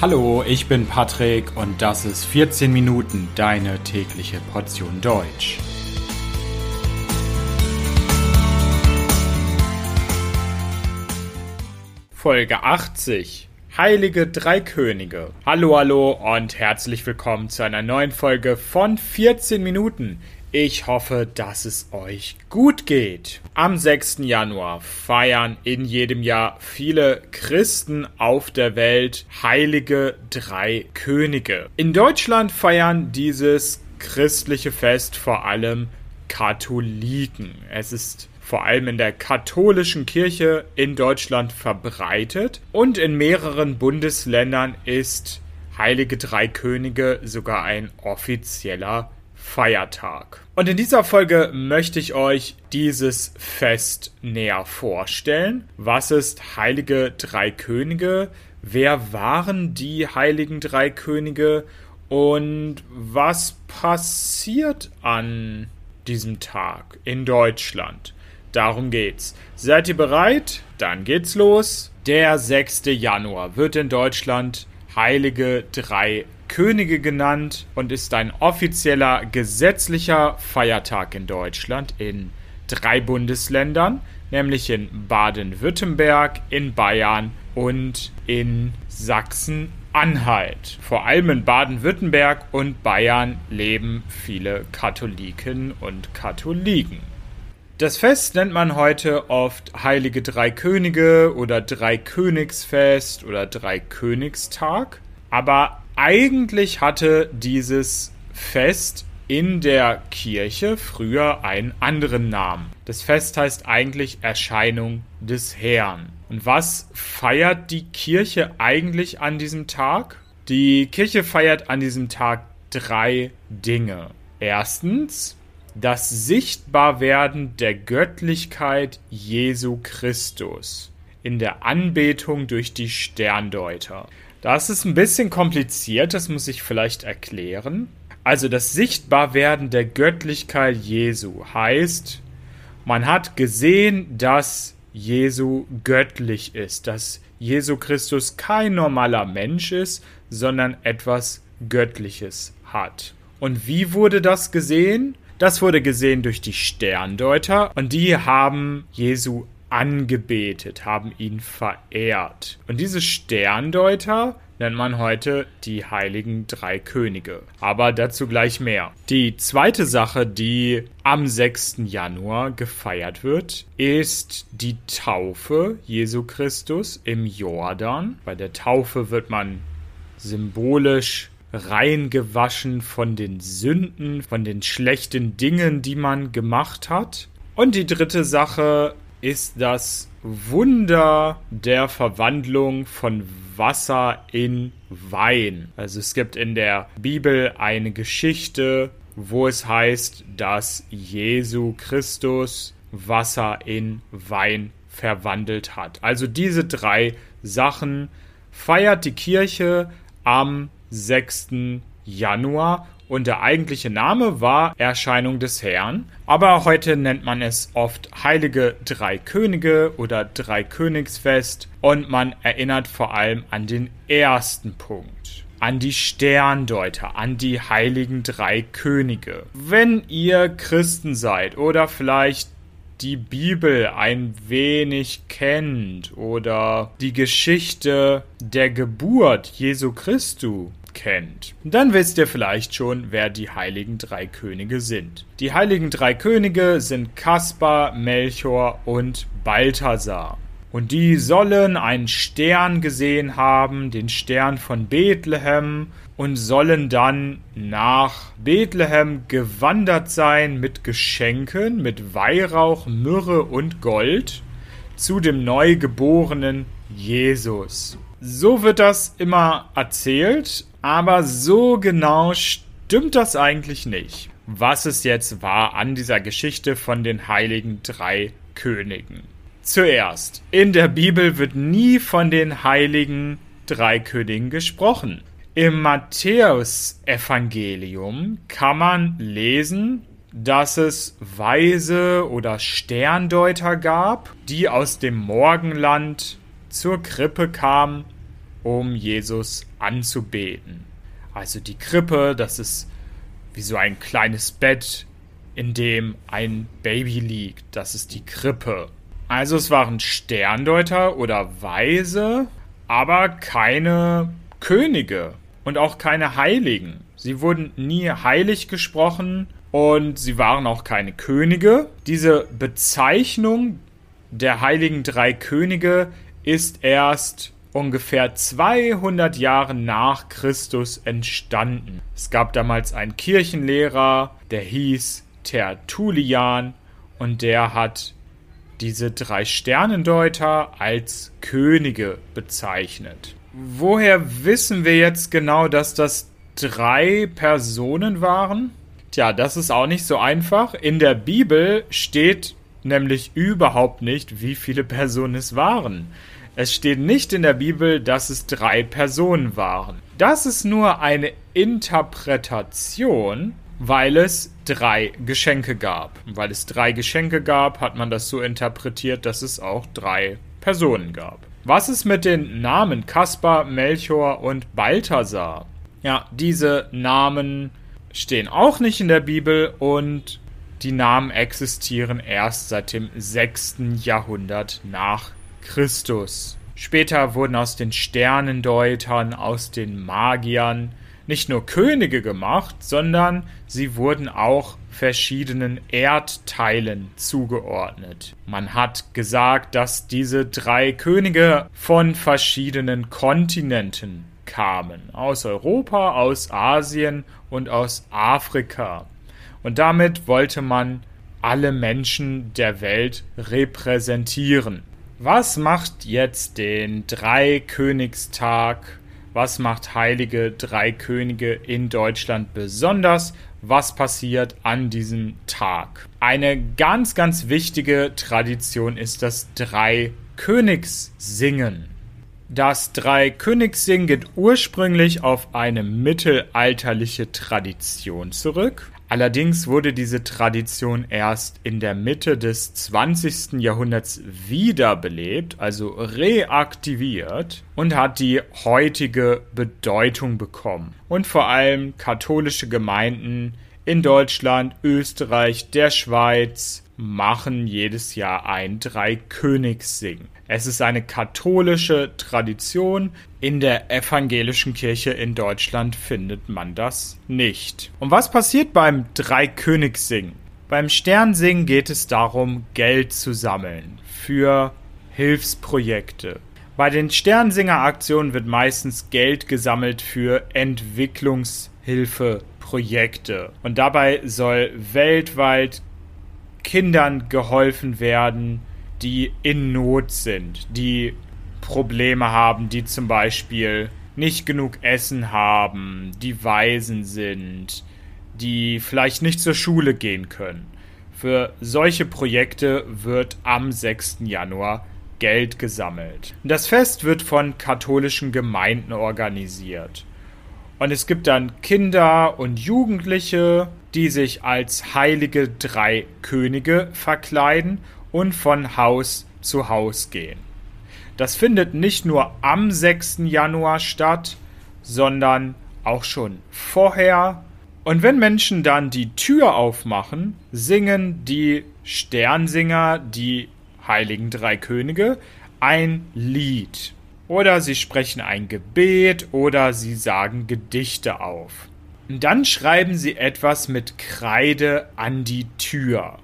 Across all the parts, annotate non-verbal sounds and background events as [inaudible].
Hallo, ich bin Patrick und das ist 14 Minuten deine tägliche Portion Deutsch. Folge 80 Heilige Drei Könige. Hallo, hallo und herzlich willkommen zu einer neuen Folge von 14 Minuten. Ich hoffe, dass es euch gut geht. Am 6. Januar feiern in jedem Jahr viele Christen auf der Welt heilige drei Könige. In Deutschland feiern dieses christliche Fest vor allem Katholiken. Es ist vor allem in der katholischen Kirche in Deutschland verbreitet und in mehreren Bundesländern ist Heilige Drei Könige sogar ein offizieller Feiertag. Und in dieser Folge möchte ich euch dieses Fest näher vorstellen. Was ist Heilige Drei Könige? Wer waren die Heiligen Drei Könige? Und was passiert an diesem Tag in Deutschland? Darum geht's. Seid ihr bereit? Dann geht's los. Der 6. Januar wird in Deutschland Heilige Drei Könige genannt und ist ein offizieller gesetzlicher Feiertag in Deutschland in drei Bundesländern, nämlich in Baden-Württemberg, in Bayern und in Sachsen-Anhalt. Vor allem in Baden-Württemberg und Bayern leben viele Katholiken und Katholiken. Das Fest nennt man heute oft Heilige Drei Könige oder Dreikönigsfest oder Dreikönigstag. Aber eigentlich hatte dieses Fest in der Kirche früher einen anderen Namen. Das Fest heißt eigentlich Erscheinung des Herrn. Und was feiert die Kirche eigentlich an diesem Tag? Die Kirche feiert an diesem Tag drei Dinge. Erstens das Sichtbarwerden der Göttlichkeit Jesu Christus in der Anbetung durch die Sterndeuter. Das ist ein bisschen kompliziert, das muss ich vielleicht erklären. Also das Sichtbarwerden der Göttlichkeit Jesu heißt, man hat gesehen, dass Jesu göttlich ist, dass Jesu Christus kein normaler Mensch ist, sondern etwas Göttliches hat. Und wie wurde das gesehen? Das wurde gesehen durch die Sterndeuter und die haben Jesu angebetet, haben ihn verehrt. Und diese Sterndeuter nennt man heute die heiligen drei Könige. Aber dazu gleich mehr. Die zweite Sache, die am 6. Januar gefeiert wird, ist die Taufe Jesu Christus im Jordan. Bei der Taufe wird man symbolisch reingewaschen von den Sünden, von den schlechten Dingen, die man gemacht hat. Und die dritte Sache ist das Wunder der Verwandlung von Wasser in Wein. Also es gibt in der Bibel eine Geschichte, wo es heißt, dass Jesu Christus Wasser in Wein verwandelt hat. Also diese drei Sachen feiert die Kirche am 6. Januar und der eigentliche Name war Erscheinung des Herrn, aber heute nennt man es oft Heilige Drei Könige oder Dreikönigsfest und man erinnert vor allem an den ersten Punkt. An die Sterndeuter, an die heiligen drei Könige. Wenn ihr Christen seid oder vielleicht die Bibel ein wenig kennt oder die Geschichte der Geburt Jesu Christu kennt, dann wisst ihr vielleicht schon, wer die heiligen drei Könige sind. Die heiligen drei Könige sind Kaspar, Melchior und Balthasar. Und die sollen einen Stern gesehen haben, den Stern von Bethlehem, und sollen dann nach Bethlehem gewandert sein mit Geschenken, mit Weihrauch, Myrrhe und Gold zu dem neugeborenen Jesus. So wird das immer erzählt, aber so genau stimmt das eigentlich nicht. Was es jetzt war an dieser Geschichte von den heiligen drei Königen. Zuerst, in der Bibel wird nie von den heiligen drei Königen gesprochen. Im Matthäusevangelium kann man lesen, dass es Weise oder Sterndeuter gab, die aus dem Morgenland zur Krippe kamen um Jesus anzubeten. Also die Krippe, das ist wie so ein kleines Bett, in dem ein Baby liegt. Das ist die Krippe. Also es waren Sterndeuter oder Weise, aber keine Könige und auch keine Heiligen. Sie wurden nie heilig gesprochen und sie waren auch keine Könige. Diese Bezeichnung der heiligen drei Könige ist erst ungefähr 200 Jahre nach Christus entstanden. Es gab damals einen Kirchenlehrer, der hieß Tertullian und der hat diese drei Sternendeuter als Könige bezeichnet. Woher wissen wir jetzt genau, dass das drei Personen waren? Tja, das ist auch nicht so einfach. In der Bibel steht nämlich überhaupt nicht, wie viele Personen es waren. Es steht nicht in der Bibel, dass es drei Personen waren. Das ist nur eine Interpretation, weil es drei Geschenke gab. Weil es drei Geschenke gab, hat man das so interpretiert, dass es auch drei Personen gab. Was ist mit den Namen Kaspar, Melchior und Balthasar? Ja, diese Namen stehen auch nicht in der Bibel und die Namen existieren erst seit dem 6. Jahrhundert nach Christus. Später wurden aus den Sternendeutern, aus den Magiern nicht nur Könige gemacht, sondern sie wurden auch verschiedenen Erdteilen zugeordnet. Man hat gesagt, dass diese drei Könige von verschiedenen Kontinenten kamen, aus Europa, aus Asien und aus Afrika. Und damit wollte man alle Menschen der Welt repräsentieren. Was macht jetzt den Dreikönigstag? Was macht Heilige Drei Könige in Deutschland besonders? Was passiert an diesem Tag? Eine ganz, ganz wichtige Tradition ist das Dreikönigssingen. Das Dreikönigssingen geht ursprünglich auf eine mittelalterliche Tradition zurück. Allerdings wurde diese Tradition erst in der Mitte des 20. Jahrhunderts wiederbelebt, also reaktiviert und hat die heutige Bedeutung bekommen. Und vor allem katholische Gemeinden in Deutschland, Österreich, der Schweiz machen jedes Jahr ein Dreikönigssing. Es ist eine katholische Tradition. In der evangelischen Kirche in Deutschland findet man das nicht. Und was passiert beim Dreikönigssingen? Beim Sternsingen geht es darum, Geld zu sammeln für Hilfsprojekte. Bei den Sternsinger-Aktionen wird meistens Geld gesammelt für Entwicklungshilfeprojekte. Und dabei soll weltweit Kindern geholfen werden, die in Not sind, die Probleme haben, die zum Beispiel nicht genug Essen haben, die Waisen sind, die vielleicht nicht zur Schule gehen können. Für solche Projekte wird am 6. Januar Geld gesammelt. Das Fest wird von katholischen Gemeinden organisiert. Und es gibt dann Kinder und Jugendliche, die sich als heilige drei Könige verkleiden und von Haus zu Haus gehen. Das findet nicht nur am 6. Januar statt, sondern auch schon vorher. Und wenn Menschen dann die Tür aufmachen, singen die Sternsinger, die heiligen drei Könige, ein Lied. Oder sie sprechen ein Gebet oder sie sagen Gedichte auf. Dann schreiben sie etwas mit Kreide an die Tür.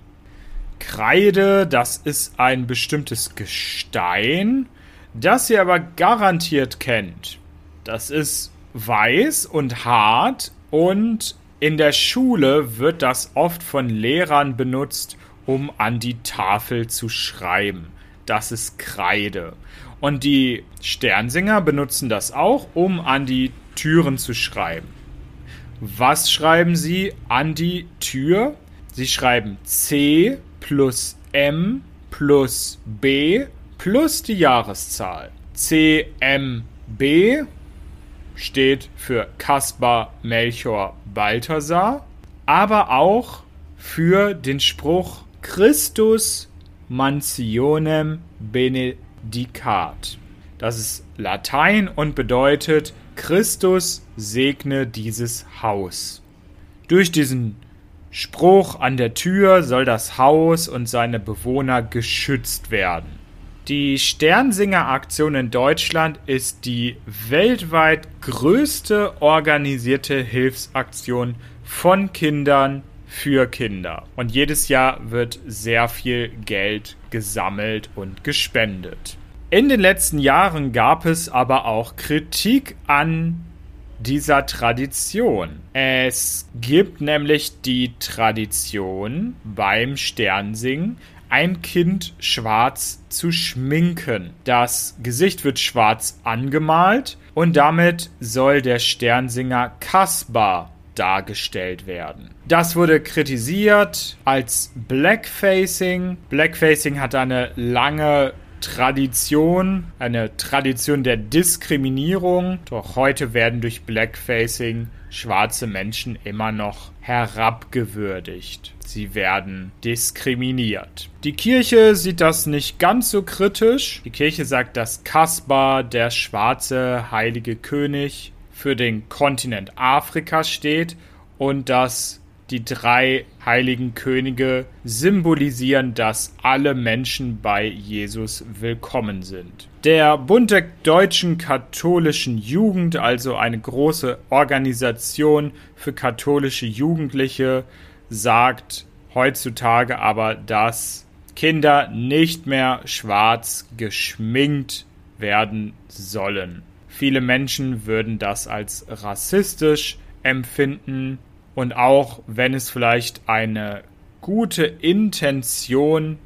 Kreide, das ist ein bestimmtes Gestein, das ihr aber garantiert kennt. Das ist weiß und hart und in der Schule wird das oft von Lehrern benutzt, um an die Tafel zu schreiben. Das ist Kreide. Und die Sternsinger benutzen das auch, um an die Türen zu schreiben. Was schreiben sie an die Tür? Sie schreiben C plus M plus B plus die Jahreszahl. CMB steht für Kaspar Melchior Balthasar, aber auch für den Spruch Christus mansionem benedicat. Das ist Latein und bedeutet Christus segne dieses Haus. Durch diesen Spruch an der Tür soll das Haus und seine Bewohner geschützt werden. Die Sternsinger-Aktion in Deutschland ist die weltweit größte organisierte Hilfsaktion von Kindern für Kinder. Und jedes Jahr wird sehr viel Geld gesammelt und gespendet. In den letzten Jahren gab es aber auch Kritik an dieser Tradition. Es gibt nämlich die Tradition beim Sternsingen, ein Kind schwarz zu schminken. Das Gesicht wird schwarz angemalt und damit soll der Sternsinger Kaspar dargestellt werden. Das wurde kritisiert als Blackfacing. Blackfacing hat eine lange Tradition, eine Tradition der Diskriminierung. Doch heute werden durch Blackfacing schwarze Menschen immer noch herabgewürdigt. Sie werden diskriminiert. Die Kirche sieht das nicht ganz so kritisch. Die Kirche sagt, dass Kaspar, der schwarze heilige König, für den Kontinent Afrika steht und dass die drei heiligen Könige symbolisieren, dass alle Menschen bei Jesus willkommen sind. Der Bund der deutschen katholischen Jugend, also eine große Organisation für katholische Jugendliche, sagt heutzutage aber, dass Kinder nicht mehr schwarz geschminkt werden sollen. Viele Menschen würden das als rassistisch empfinden und auch wenn es vielleicht eine gute Intention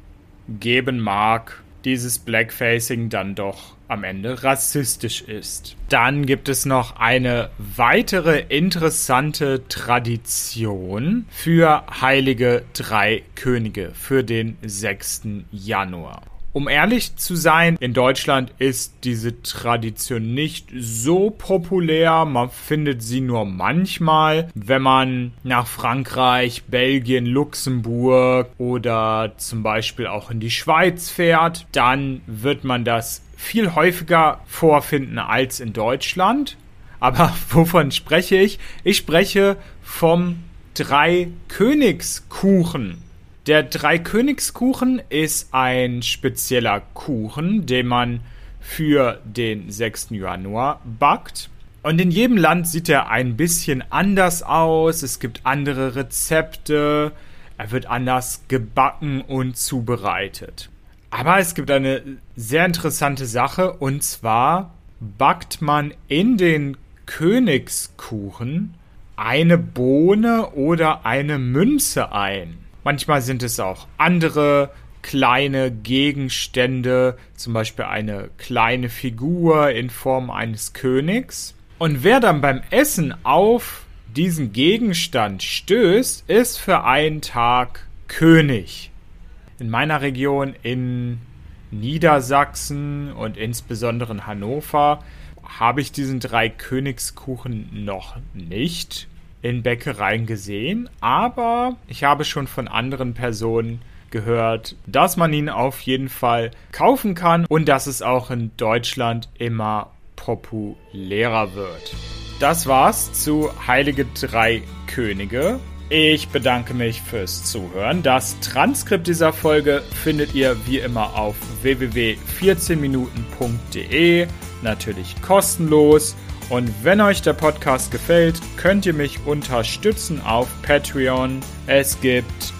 geben mag, dieses Blackfacing dann doch am Ende rassistisch ist. Dann gibt es noch eine weitere interessante Tradition für Heilige Drei Könige für den 6. Januar. Um ehrlich zu sein, in Deutschland ist diese Tradition nicht so populär. Man findet sie nur manchmal, wenn man nach Frankreich, Belgien, Luxemburg oder zum Beispiel auch in die Schweiz fährt. Dann wird man das viel häufiger vorfinden als in Deutschland. Aber [laughs] wovon spreche ich? Ich spreche vom Drei-Königskuchen. Der Dreikönigskuchen ist ein spezieller Kuchen, den man für den 6. Januar backt. Und in jedem Land sieht er ein bisschen anders aus. Es gibt andere Rezepte. Er wird anders gebacken und zubereitet. Aber es gibt eine sehr interessante Sache und zwar backt man in den Königskuchen eine Bohne oder eine Münze ein. Manchmal sind es auch andere kleine Gegenstände, zum Beispiel eine kleine Figur in Form eines Königs. Und wer dann beim Essen auf diesen Gegenstand stößt, ist für einen Tag König. In meiner Region in Niedersachsen und insbesondere in Hannover habe ich diesen drei Königskuchen noch nicht in Bäckereien gesehen, aber ich habe schon von anderen Personen gehört, dass man ihn auf jeden Fall kaufen kann und dass es auch in Deutschland immer populärer wird. Das war's zu Heilige Drei Könige. Ich bedanke mich fürs Zuhören. Das Transkript dieser Folge findet ihr wie immer auf www.14minuten.de, natürlich kostenlos. Und wenn euch der Podcast gefällt, könnt ihr mich unterstützen auf Patreon. Es gibt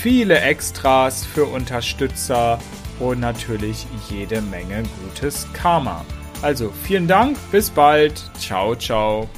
viele Extras für Unterstützer und natürlich jede Menge gutes Karma. Also vielen Dank, bis bald, ciao, ciao.